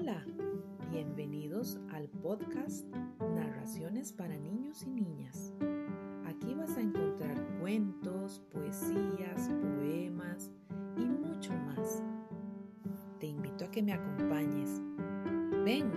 Hola, bienvenidos al podcast Narraciones para Niños y Niñas. Aquí vas a encontrar cuentos, poesías, poemas y mucho más. Te invito a que me acompañes. Ven,